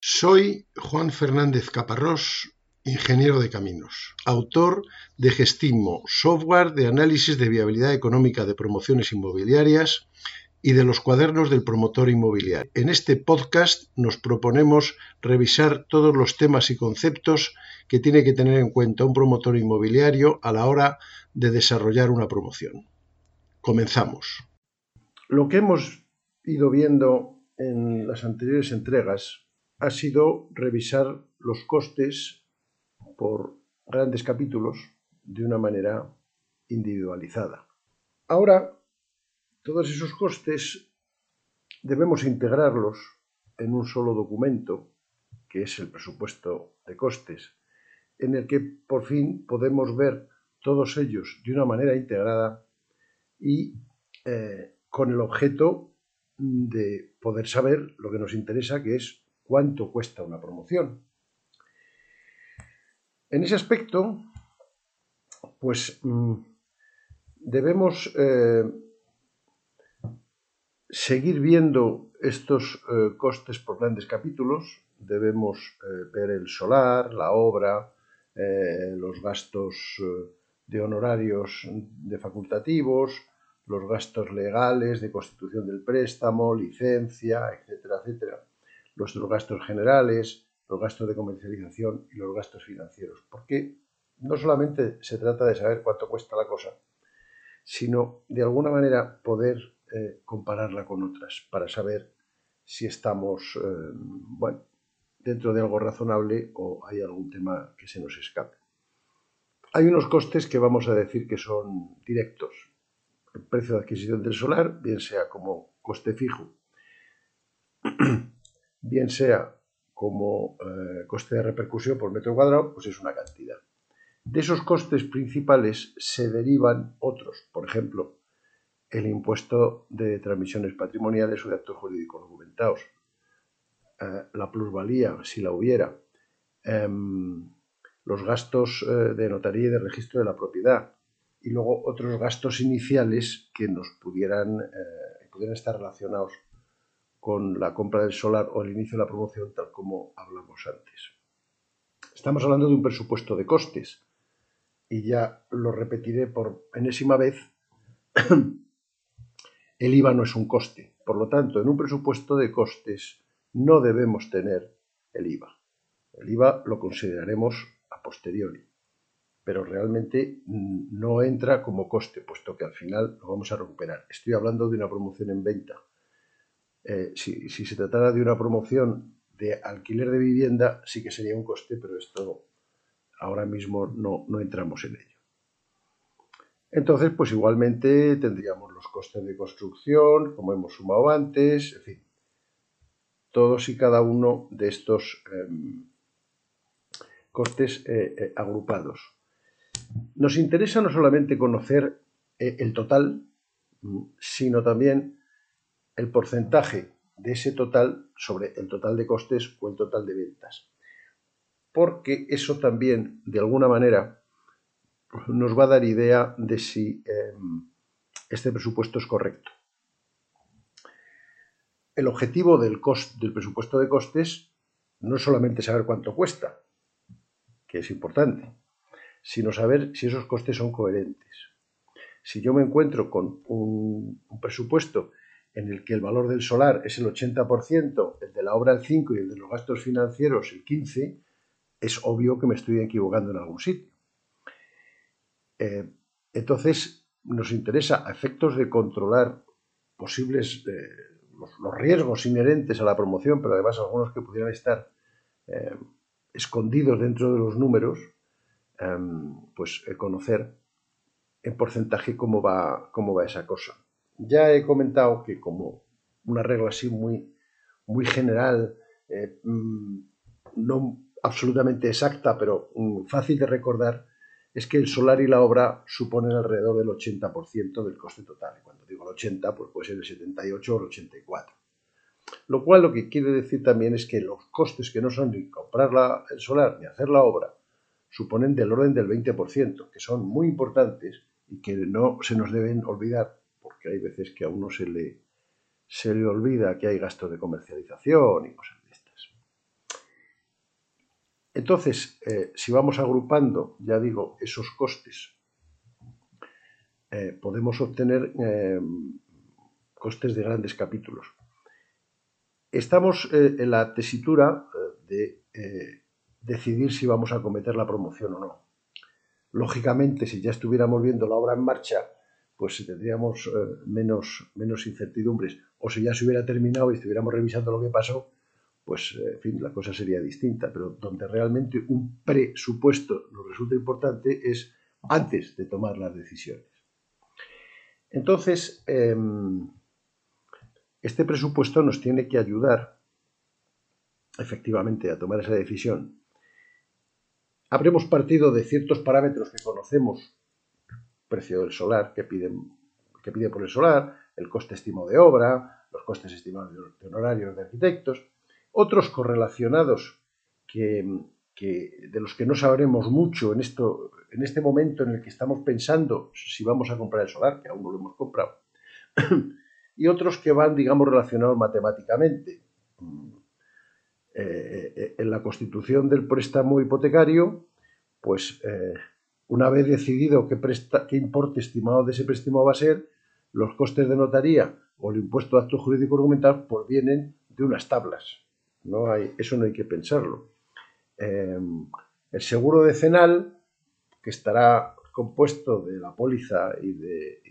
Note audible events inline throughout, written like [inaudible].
Soy Juan Fernández Caparrós, ingeniero de caminos, autor de Gestimo, software de análisis de viabilidad económica de promociones inmobiliarias y de los cuadernos del promotor inmobiliario. En este podcast nos proponemos revisar todos los temas y conceptos que tiene que tener en cuenta un promotor inmobiliario a la hora de desarrollar una promoción. Comenzamos. Lo que hemos ido viendo en las anteriores entregas ha sido revisar los costes por grandes capítulos de una manera individualizada. Ahora, todos esos costes debemos integrarlos en un solo documento, que es el presupuesto de costes, en el que por fin podemos ver todos ellos de una manera integrada y eh, con el objeto de poder saber lo que nos interesa, que es cuánto cuesta una promoción. En ese aspecto, pues mm, debemos eh, seguir viendo estos eh, costes por grandes capítulos, debemos eh, ver el solar, la obra, los gastos de honorarios de facultativos, los gastos legales de constitución del préstamo, licencia, etcétera, etcétera nuestros gastos generales, los gastos de comercialización y los gastos financieros. Porque no solamente se trata de saber cuánto cuesta la cosa, sino de alguna manera poder eh, compararla con otras para saber si estamos eh, bueno, dentro de algo razonable o hay algún tema que se nos escape. Hay unos costes que vamos a decir que son directos. El precio de adquisición del solar, bien sea como coste fijo [clears throat] bien sea como eh, coste de repercusión por metro cuadrado, pues es una cantidad. De esos costes principales se derivan otros, por ejemplo, el impuesto de transmisiones patrimoniales o de actos jurídicos documentados, eh, la plusvalía, si la hubiera, em, los gastos eh, de notaría y de registro de la propiedad, y luego otros gastos iniciales que nos pudieran, pudieran estar relacionados con la compra del solar o el inicio de la promoción, tal como hablamos antes. Estamos hablando de un presupuesto de costes y ya lo repetiré por enésima vez. [clears throat] el IVA no es un coste. Por lo tanto, en un presupuesto de costes no debemos tener el IVA. El IVA lo consideraremos a posteriori, pero realmente no entra como coste, puesto que al final lo vamos a recuperar. Estoy hablando de una promoción en venta eh, si, se tratara de una promoción de alquiler de vivienda, sí que sería un coste, pero esto ahora mismo no, no entramos en ello. Entonces, pues igualmente tendríamos los costes de construcción, como hemos sumado antes, en fin, todos y cada uno de estos em, costes eh, eh, agrupados. Nos interesa no solamente conocer el total, mm, sino también el porcentaje de ese total sobre el total de costes o el total de ventas. Porque eso también, de alguna manera, nos va a dar idea de si em, este presupuesto es correcto. El objetivo del, del presupuesto de costes no es solamente saber cuánto cuesta, que es importante, sino saber si esos costes son coherentes. Si yo me encuentro con un presupuesto en el que el valor del solar es el 80%, el de la obra el 5% y el de los gastos financieros el 15%, es obvio que me estoy equivocando en algún sitio. Eh, entonces, nos interesa a efectos de controlar posibles eh, los, riesgos inherentes a la promoción, pero además algunos que pudieran estar eh, escondidos dentro de los números, pues conocer en porcentaje cómo va, cómo va esa cosa. Ya he comentado que como una regla así muy, muy general, eh, mm, no absolutamente exacta, pero mm, fácil de recordar, es que el solar y la obra suponen alrededor del 80% del coste total. Y cuando digo el 80, pues puede ser el 78 o el 84. Lo cual lo que quiere decir también es que los costes que no son ni comprar el solar ni hacer la obra suponen del orden del 20%, que son muy importantes y que no se nos deben olvidar hay veces que a uno se le, se le olvida que hay gastos de comercialización y cosas de estas. Entonces, eh, si vamos agrupando, ya digo, esos costes, eh, podemos obtener eh, costes de grandes capítulos. Estamos en la tesitura de decidir si vamos a cometer la promoción o no. Lógicamente, si ya estuviéramos viendo la obra en marcha, pues tendríamos menos, menos incertidumbres. O si ya se hubiera terminado y estuviéramos revisando lo que pasó, pues en fin, la cosa sería distinta, pero donde realmente un presupuesto nos resulta importante es antes de tomar las decisiones. Entonces, em, este presupuesto nos tiene que ayudar efectivamente a tomar esa decisión. Habremos partido de ciertos parámetros que conocemos, precio del solar que, piden, que pide por el solar, el coste estimado de obra, los costes estimados de honorarios de arquitectos, otros correlacionados que, de los que no sabremos mucho en, esto, en este momento en el que estamos pensando si vamos a comprar el solar, que aún no lo hemos comprado, y otros que van, digamos, relacionados matemáticamente. Eh, eh, en la constitución del préstamo hipotecario, pues eh, una vez decidido qué, importe estimado de ese préstamo va a ser, los costes de notaría o el impuesto de acto jurídico argumental pues vienen de unas tablas. No hay, eso no hay que pensarlo. Em, el seguro decenal, que estará compuesto de la póliza y de,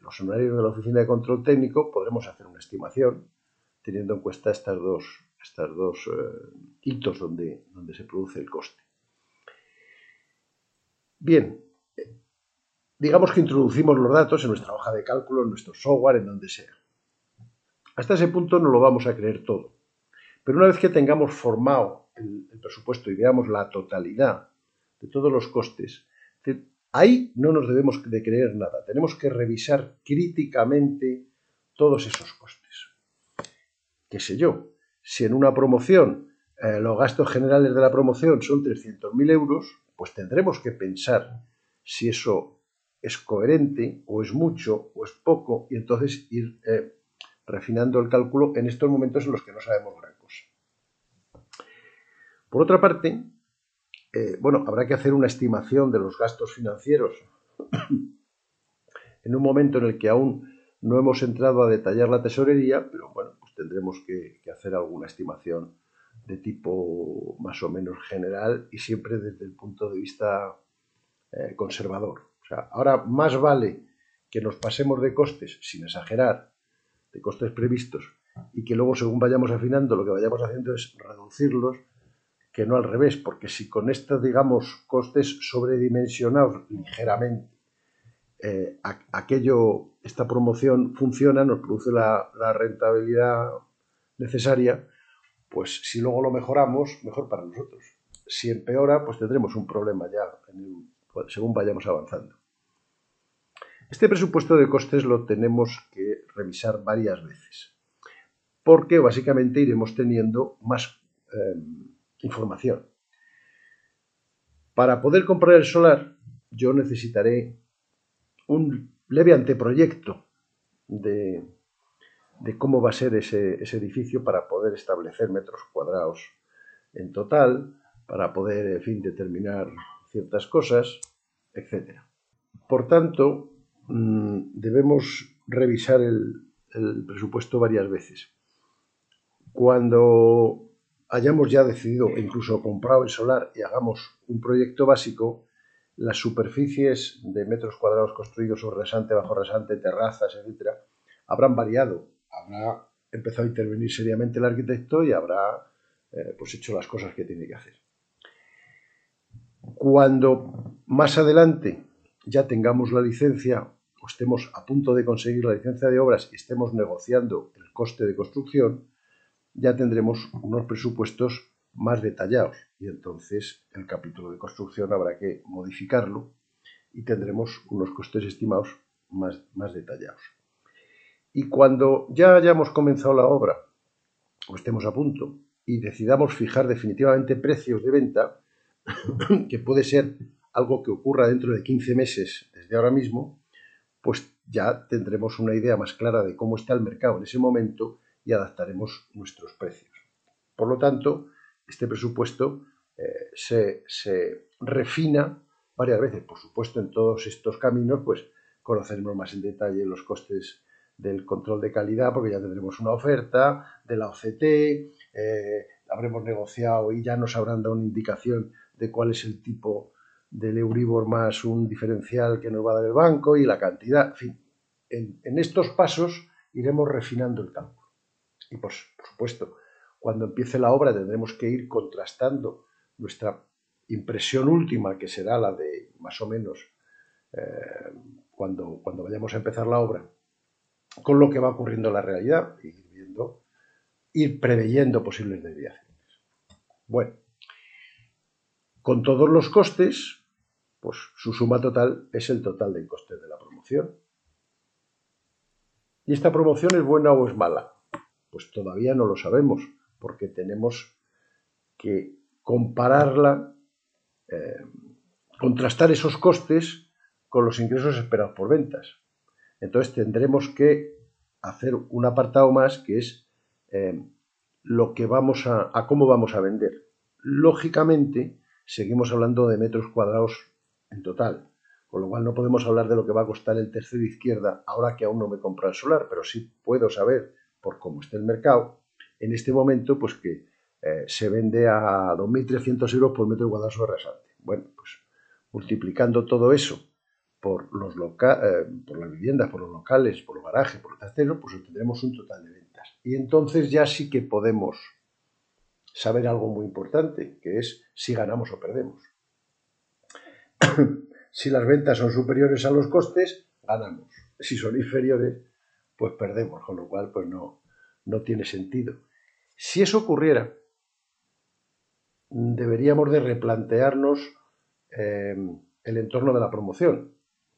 los honorarios de la Oficina de Control Técnico, podremos hacer una estimación teniendo en cuenta estas dos, estas dos eh, hitos donde, donde se produce el coste. Bien, digamos que introducimos los datos en nuestra hoja de cálculo, en nuestro software, en donde sea. Hasta ese punto no lo vamos a creer todo. Pero una vez que tengamos formado el, presupuesto y veamos la totalidad de todos los costes, ahí no nos debemos de creer nada. Tenemos que revisar críticamente todos esos costes. ¿Qué sé yo? Si en una promoción eh, los gastos generales de la promoción son 300.000 euros, pues tendremos que pensar si eso es coherente o es mucho o es poco y entonces ir eh, refinando el cálculo en estos momentos en los que no sabemos gran cosa. Por otra parte, eh, bueno, habrá que hacer una estimación de los gastos financieros [clears throat] en un momento en el que aún no hemos entrado a detallar la tesorería, pero bueno, pues tendremos que, hacer alguna estimación de tipo más o menos general y siempre desde el punto de vista eh, conservador. O sea, ahora más vale que nos pasemos de costes, sin exagerar, de costes previstos y que luego según vayamos afinando lo que vayamos haciendo es reducirlos que no al revés, porque si con estos, digamos, costes sobredimensionados ligeramente, eh, aquello, esta promoción funciona, nos produce la, rentabilidad necesaria, pues si luego lo mejoramos, mejor para nosotros. Si empeora, pues tendremos un problema ya según vayamos avanzando. Este presupuesto de costes lo tenemos que revisar varias veces, porque básicamente iremos teniendo más em, información. Para poder comprar el solar, yo necesitaré un leve anteproyecto de, de cómo va a ser ese, ese, edificio para poder establecer metros cuadrados en total, para poder, fin, determinar ciertas cosas, etc. Por tanto, Mm, debemos revisar el, presupuesto varias veces. Cuando hayamos ya decidido e incluso comprado el solar y hagamos un proyecto básico, las superficies de metros cuadrados construidos sobre rasante, bajo rasante, terrazas, etcétera, habrán variado. Habrá empezado a intervenir seriamente el arquitecto y habrá eh, pues hecho las cosas que tiene que hacer. Cuando más adelante ya tengamos la licencia estemos a punto de conseguir la licencia de obras y estemos negociando el coste de construcción, ya tendremos unos presupuestos más detallados y entonces el capítulo de construcción habrá que modificarlo y tendremos unos costes estimados más, más detallados. Y cuando ya hayamos comenzado la obra o estemos a punto y decidamos fijar definitivamente precios de venta, [coughs] que puede ser algo que ocurra dentro de 15 meses desde ahora mismo, pues ya tendremos una idea más clara de cómo está el mercado en ese momento y adaptaremos nuestros precios. Por lo tanto, este presupuesto eh, se, se refina varias veces. Por supuesto, en todos estos caminos, pues conoceremos más en detalle los costes del control de calidad, porque ya tendremos una oferta de la OCT, eh, habremos negociado y ya nos habrán dado una indicación de cuál es el tipo del Euribor más un diferencial que nos va a dar el banco y la cantidad. En fin, en, estos pasos iremos refinando el cálculo. Y pues, por supuesto, cuando empiece la obra tendremos que ir contrastando nuestra impresión última, que será la de más o menos eh, cuando, cuando vayamos a empezar la obra, con lo que va ocurriendo en la realidad, ir viendo, ir preveyendo posibles desviaciones. Bueno, con todos los costes, pues su suma total es el total de costes de la promoción. ¿Y esta promoción es buena o es mala? Pues todavía no lo sabemos, porque tenemos que compararla, eh, contrastar esos costes con los ingresos esperados por ventas. Entonces tendremos que hacer un apartado más que es eh, lo que vamos a, a cómo vamos a vender. Lógicamente, seguimos hablando de metros cuadrados en total, con lo cual no podemos hablar de lo que va a costar el tercero izquierda ahora que aún no me compra el solar, pero sí puedo saber, por cómo está el mercado, en este momento, pues que eh, se vende a 2.300 euros por metro cuadrado sobre rasante. Bueno, pues multiplicando todo eso por, los eh, por las viviendas, por los locales, por los garajes, por los trasteros, pues obtendremos un total de ventas. Y entonces ya sí que podemos saber algo muy importante, que es si ganamos o perdemos. [coughs] si las ventas son superiores a los costes, ganamos. Si son inferiores, pues perdemos, con lo cual pues no, no tiene sentido. Si eso ocurriera, deberíamos de replantearnos eh, el entorno de la promoción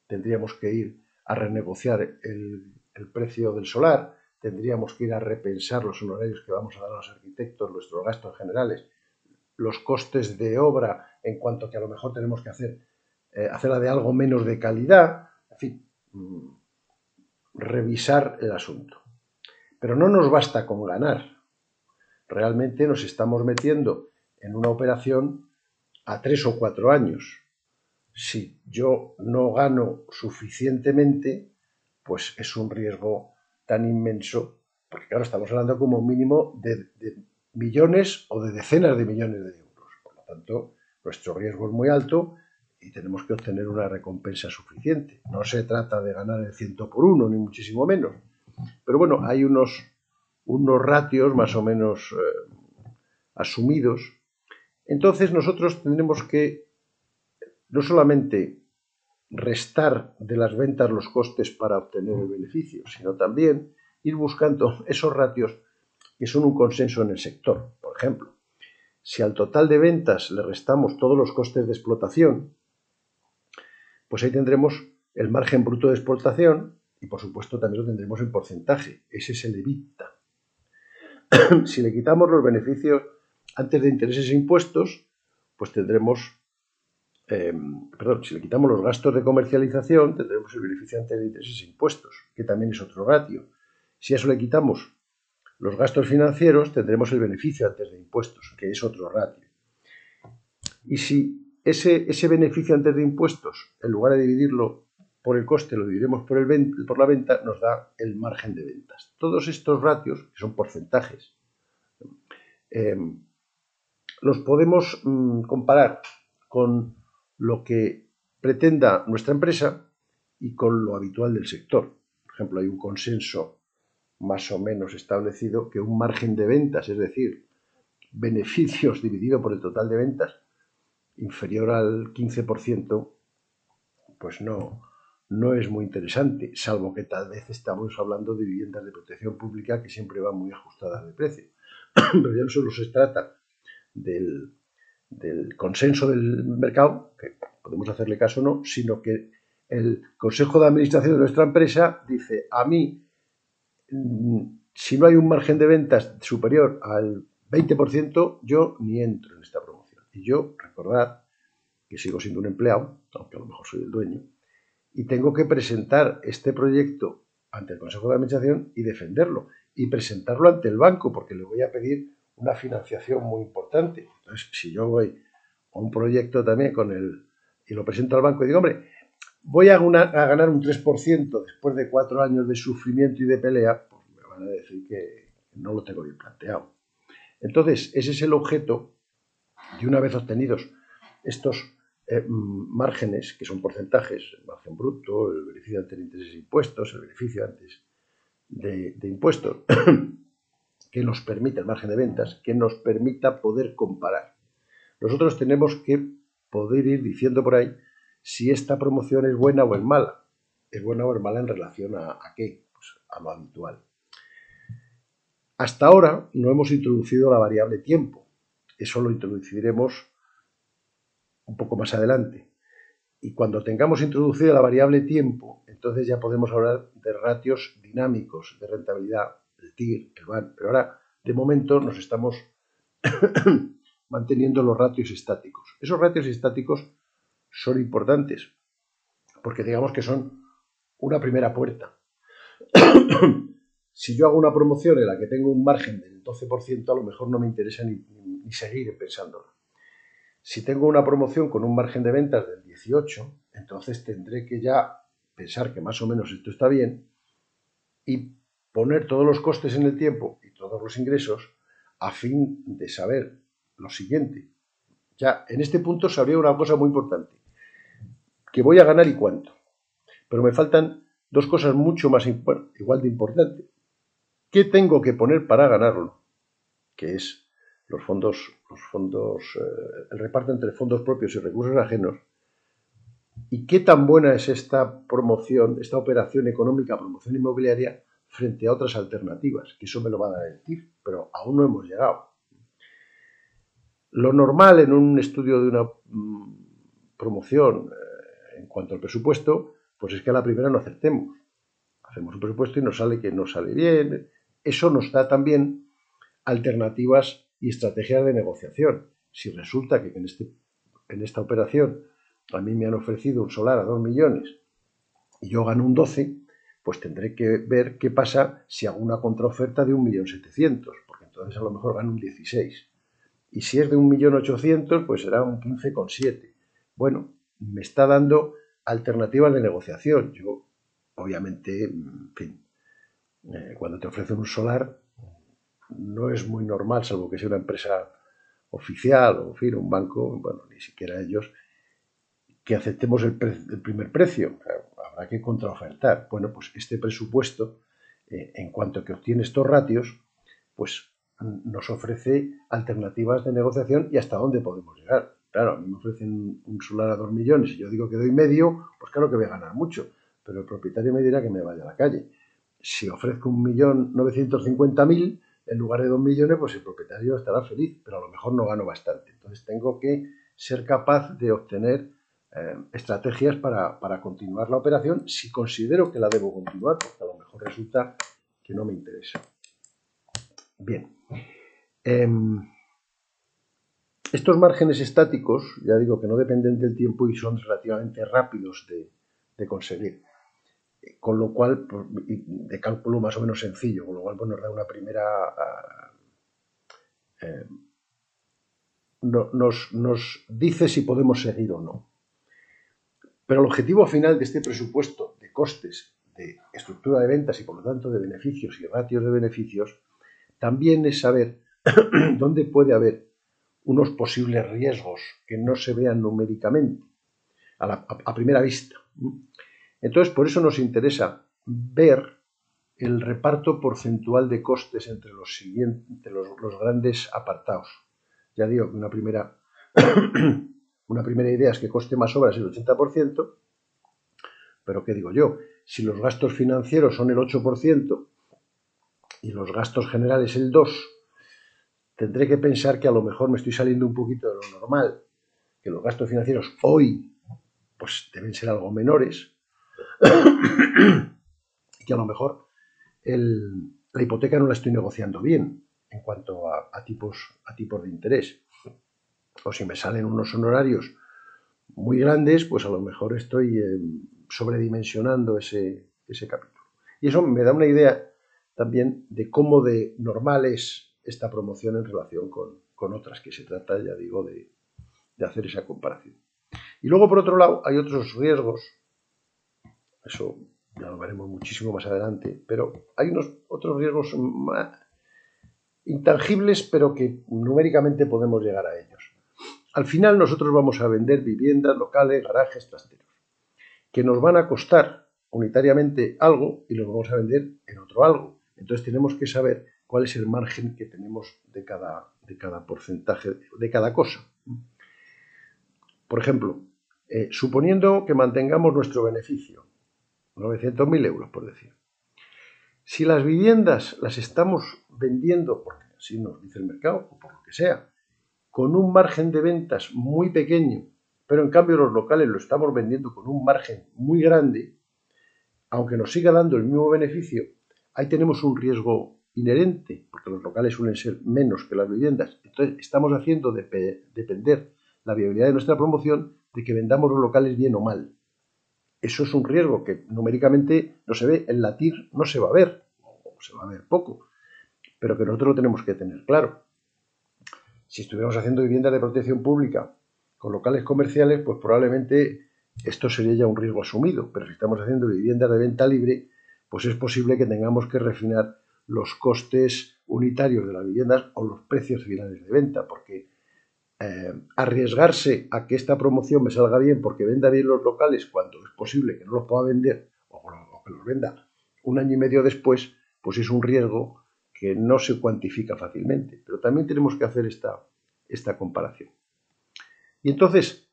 tendríamos que ir a renegociar el, precio del solar, tendríamos que ir a repensar los honorarios que vamos a dar a los arquitectos, nuestros gastos generales, los costes de obra en cuanto que a lo mejor tenemos que hacer eh, hacerla de algo menos de calidad, en fin, mm, revisar el asunto. Pero no nos basta con ganar. Realmente nos estamos metiendo en una operación a tres o cuatro años si yo no gano suficientemente, pues es un riesgo tan inmenso, porque claro, estamos hablando como mínimo de, millones o de decenas de millones de euros. Por lo tanto, nuestro riesgo es muy alto y tenemos que obtener una recompensa suficiente. No se trata de ganar el ciento por uno, ni muchísimo menos. Pero bueno, hay unos, unos ratios más o menos eh, asumidos. Entonces nosotros tendremos que no solamente restar de las ventas los costes para obtener el beneficio, sino también ir buscando [laughs] esos ratios que son un consenso en el sector. Por ejemplo, si al total de ventas le restamos todos los costes de explotación, pues ahí tendremos el margen bruto de explotación y por supuesto también lo tendremos en porcentaje. Ese es el EBITDA. [clears throat] si le quitamos los beneficios antes de intereses e impuestos, pues tendremos eh, perdón, si le quitamos los gastos de comercialización, tendremos el beneficio antes de intereses e impuestos, que también es otro ratio. Si a eso le quitamos los gastos financieros, tendremos el beneficio antes de impuestos, que es otro ratio. Y si ese, ese beneficio antes de impuestos, en lugar de dividirlo por el coste, lo dividiremos por, el, por la venta, nos da el margen de ventas. Todos estos ratios, que son porcentajes, eh, los podemos mm, comparar con lo que pretenda nuestra empresa y con lo habitual del sector. Por ejemplo, hay un consenso más o menos establecido que un margen de ventas, es decir, beneficios [laughs] dividido por el total de ventas, inferior al 15%, pues no, no es muy interesante, salvo que tal vez estamos hablando de viviendas de protección pública que siempre van muy ajustadas de precio. [clears throat] Pero ya no solo se trata del, del consenso del mercado, que podemos hacerle caso o no, sino que el Consejo de Administración de nuestra empresa dice, a mí, mm, si no hay un margen de ventas superior al 20%, yo ni entro en esta promoción. Y yo, recordad que sigo siendo un empleado, aunque a lo mejor soy el dueño, y tengo que presentar este proyecto ante el Consejo de Administración y defenderlo, y presentarlo ante el banco, porque le voy a pedir una financiación muy importante. Entonces, si yo voy un proyecto también con el, y lo presento al banco y digo, hombre, voy a, a ganar un 3% después de cuatro años de sufrimiento y de pelea, pues me van a decir que no lo tengo bien planteado. Entonces, ese es el objeto y una vez obtenidos estos eh, márgenes, que son porcentajes, el margen bruto, el beneficio antes de intereses e impuestos, el beneficio antes de impuestos, [coughs] que nos permita, el margen de ventas, que nos permita poder comparar. Nosotros tenemos que poder ir diciendo por ahí si esta promoción es buena o es mala. Es buena o es mala en relación a, a qué? Pues a lo habitual. Hasta ahora no hemos introducido la variable tiempo. Eso lo introduciremos un poco más adelante. Y cuando tengamos introducida la variable tiempo, entonces ya podemos hablar de ratios dinámicos de rentabilidad, el TIR, el BAN. Pero ahora, de momento, nos estamos [coughs] manteniendo los ratios estáticos. Esos ratios estáticos son importantes porque digamos que son una primera puerta. [coughs] si yo hago una promoción en la que tengo un margen del 12%, a lo mejor no me interesa ni, ni seguir pensándolo. Si tengo una promoción con un margen de ventas del 18, entonces tendré que ya pensar que más o menos esto está bien y poner todos los costes en el tiempo y todos los ingresos a fin de saber lo siguiente. Ya en este punto sabría una cosa muy importante, que voy a ganar y cuánto. Pero me faltan dos cosas mucho más, igual de importantes. ¿Qué tengo que poner para ganarlo? Que es los fondos, los fondos, eh, el reparto entre fondos propios y recursos ajenos. ¿Y qué tan buena es esta promoción, esta operación económica, promoción inmobiliaria, frente a otras alternativas? Que eso me lo va a decir, pero aún no hemos llegado. Lo normal en un estudio de una mm, promoción eh, en cuanto al presupuesto, pues es que a la primera no acertemos. Hacemos un presupuesto y nos sale que no sale bien. Eso nos da también alternativas y estrategias de negociación. Si resulta que en, este, en esta operación a mí me han ofrecido un solar a 2 millones y yo gano un 12, pues tendré que ver qué pasa si hago una contraoferta de 1.700.000, porque entonces a lo mejor gano un 16. Y si es de 1.800.000, pues será un 15,7. Bueno, me está dando alternativas de negociación. Yo, obviamente, en fin, eh, cuando te ofrecen un solar, no es muy normal, salvo que sea una empresa oficial o, en fin, un banco, bueno, ni siquiera ellos, que aceptemos el, primer precio. Habrá que contraofertar. Bueno, pues este presupuesto, eh, en cuanto que obtiene estos ratios, pues nos ofrece alternativas de negociación y hasta dónde podemos llegar. Claro, a mí me ofrecen un solar a dos millones y yo digo que doy medio, pues claro que voy a ganar mucho, pero el propietario me dirá que me vaya a la calle. Si ofrezco un millón novecientos cincuenta mil en lugar de dos millones, pues el propietario estará feliz, pero a lo mejor no gano bastante. Entonces tengo que ser capaz de obtener eh, estrategias para, para continuar la operación si considero que la debo continuar, porque a lo mejor resulta que no me interesa. Bien. Em, estos márgenes estáticos, ya digo que no dependen del tiempo y son relativamente rápidos de, conseguir. Con lo cual, pues, de cálculo más o menos sencillo, con lo cual pues, nos da una primera... Ah, em, nos, nos dice si podemos seguir o no. Pero el objetivo final de este presupuesto de costes, de estructura de ventas y por lo tanto de beneficios y ratios de beneficios, también es saber [clears throat] dónde puede haber unos posibles riesgos que no se vean numéricamente a, primera vista. Entonces, por eso nos interesa ver el reparto porcentual de costes entre los, siguientes, los, los grandes apartados. Ya digo que una primera, [clears throat] una primera idea es que coste más obras el 80%, pero ¿qué digo yo? Si los gastos financieros son el 8%, y los gastos generales el 2, tendré que pensar que a lo mejor me estoy saliendo un poquito de lo normal, que los gastos financieros hoy pues deben ser algo menores, y [coughs] que a lo mejor la hipoteca no la estoy negociando bien en cuanto a, tipos, a tipos de interés. O si me salen unos honorarios muy grandes, pues a lo mejor estoy eh, sobredimensionando ese, ese capítulo. Y eso me da una idea también de cómo de normal es esta promoción en relación con, otras, que se trata, ya digo, de, de hacer esa comparación. Y luego, por otro lado, hay otros riesgos, eso ya lo veremos muchísimo más adelante, pero hay unos otros riesgos intangibles, pero que numéricamente podemos llegar a ellos. Al final nosotros vamos a vender viviendas, locales, garajes, trasteros, que nos van a costar unitariamente algo y los vamos a vender en otro algo. Entonces tenemos que saber cuál es el margen que tenemos de cada, de cada porcentaje, de cada cosa. Por ejemplo, eh, suponiendo que mantengamos nuestro beneficio, 900.000 euros por decir. Si las viviendas las estamos vendiendo, porque así nos dice el mercado, o por lo que sea, con un margen de ventas muy pequeño, pero en cambio los locales lo estamos vendiendo con un margen muy grande, aunque nos siga dando el mismo beneficio, ahí tenemos un riesgo inherente, porque los locales suelen ser menos que las viviendas. Entonces estamos haciendo depender la viabilidad de nuestra promoción de que vendamos los locales bien o mal. Eso es un riesgo que numéricamente no se ve, en la TIR no se va a ver, o se va a ver poco, pero que nosotros lo tenemos que tener claro. Si estuviéramos haciendo viviendas de protección pública con locales comerciales, pues probablemente esto sería ya un riesgo asumido, pero si estamos haciendo viviendas de venta libre, pues es posible que tengamos que refinar los costes unitarios de las viviendas o los precios finales de venta, porque eh, arriesgarse a que esta promoción me salga bien porque venda bien los locales cuando es posible que no los pueda vender o, que los venda un año y medio después, pues es un riesgo que no se cuantifica fácilmente. Pero también tenemos que hacer esta, esta comparación. Y entonces,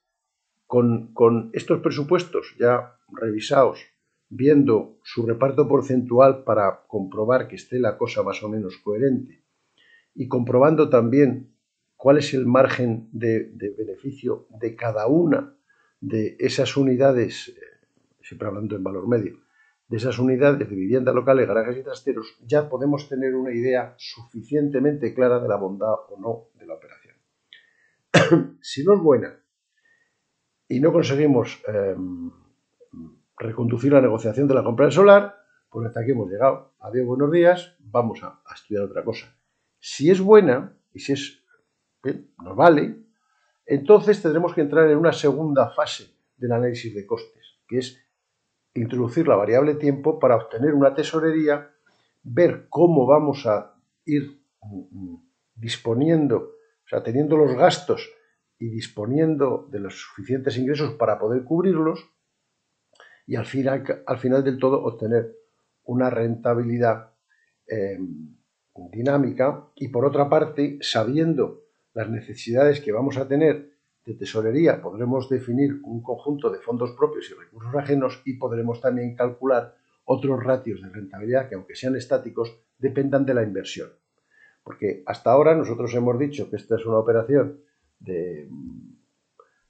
con, con estos presupuestos ya revisados, viendo su reparto porcentual para comprobar que esté la cosa más o menos coherente, y comprobando también cuál es el margen de, beneficio de cada una de esas unidades, eh, siempre hablando en valor medio, de esas unidades de vivienda locales, garajes y trasteros, ya podemos tener una idea suficientemente clara de la bondad o no de la operación. [coughs] si no es buena y no conseguimos em, reconducir la negociación de la compra del solar, pues hasta aquí hemos llegado. Adiós, buenos días, vamos a estudiar otra cosa. Si es buena y si es nos vale, entonces tendremos que entrar en una segunda fase del análisis de costes, que es introducir la variable tiempo para obtener una tesorería, ver cómo vamos a ir mm, disponiendo, o sea, teniendo los gastos y disponiendo de los suficientes ingresos para poder cubrirlos y al final, al final del todo obtener una rentabilidad eh, dinámica y por otra parte, sabiendo las necesidades que vamos a tener de tesorería, podremos definir un conjunto de fondos propios y recursos ajenos y podremos también calcular otros ratios de rentabilidad que, aunque sean estáticos, dependan de la inversión. Porque hasta ahora nosotros hemos dicho que esta es una operación de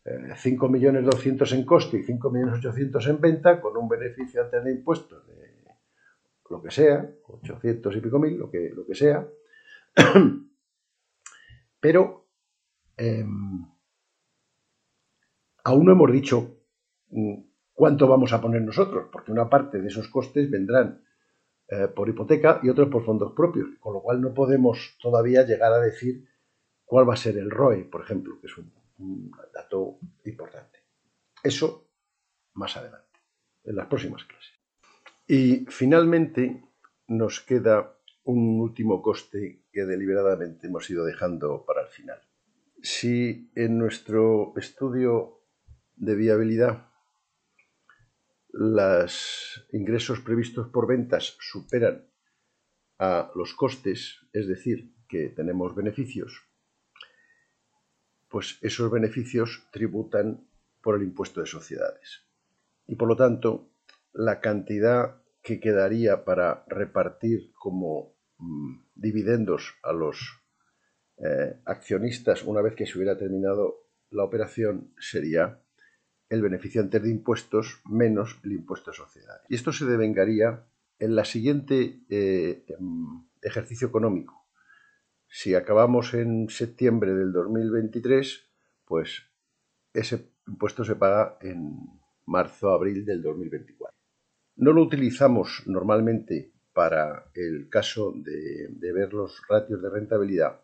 5.200.000 eh, en coste y 5.800.000 en venta, con un beneficio antes de impuestos de lo que sea, 800 y pico mil, lo que, lo que sea, [clears throat] Pero em, aún no hemos dicho mm, cuánto vamos a poner nosotros, porque una parte de esos costes vendrán eh, por hipoteca y otros por fondos propios, con lo cual no podemos todavía llegar a decir cuál va a ser el ROE, por ejemplo, que es un, un dato importante. Eso más adelante, en las próximas clases. Y finalmente nos queda un último coste que deliberadamente hemos ido dejando para el final. Si en nuestro estudio de viabilidad los ingresos previstos por ventas superan a los costes, es decir, que tenemos beneficios, pues esos beneficios tributan por el impuesto de sociedades. Y por lo tanto, la cantidad que quedaría para repartir como Mm, dividendos a los eh, accionistas una vez que se hubiera terminado la operación sería el beneficio antes de impuestos menos el impuesto de sociedad. Y esto se devengaría en la siguiente eh, em, ejercicio económico. Si acabamos en septiembre del 2023, pues ese impuesto se paga en marzo-abril del 2024. No lo utilizamos normalmente para el caso de, ver los ratios de rentabilidad,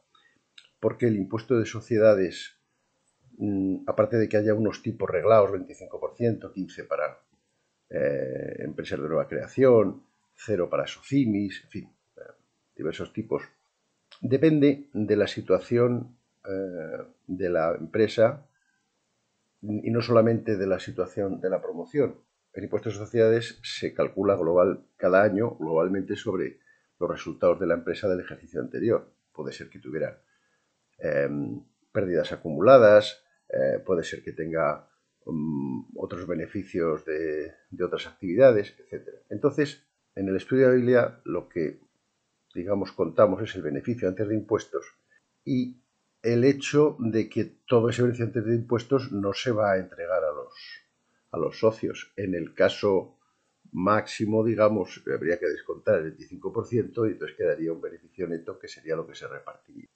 porque el impuesto de sociedades aparte de que haya unos tipos reglados, 25%, 15% para eh, empresas de nueva creación, cero para SOCIMIS, en fin, eh, diversos tipos, depende de la situación eh, de la empresa y no solamente de la situación de la promoción. El impuesto de sociedades se calcula global cada año globalmente sobre los resultados de la empresa del ejercicio anterior. Puede ser que tuviera pérdidas acumuladas, eh, puede ser que tenga mm, otros beneficios de, otras actividades, etc. Entonces, en el estudio de habilidad lo que, digamos, contamos es el beneficio antes de impuestos y el hecho de que todo ese beneficio antes de impuestos no se va a entregar a los, a los socios. En el caso máximo, digamos, habría que descontar el 25% y entonces quedaría un beneficio neto que sería lo que se repartiría.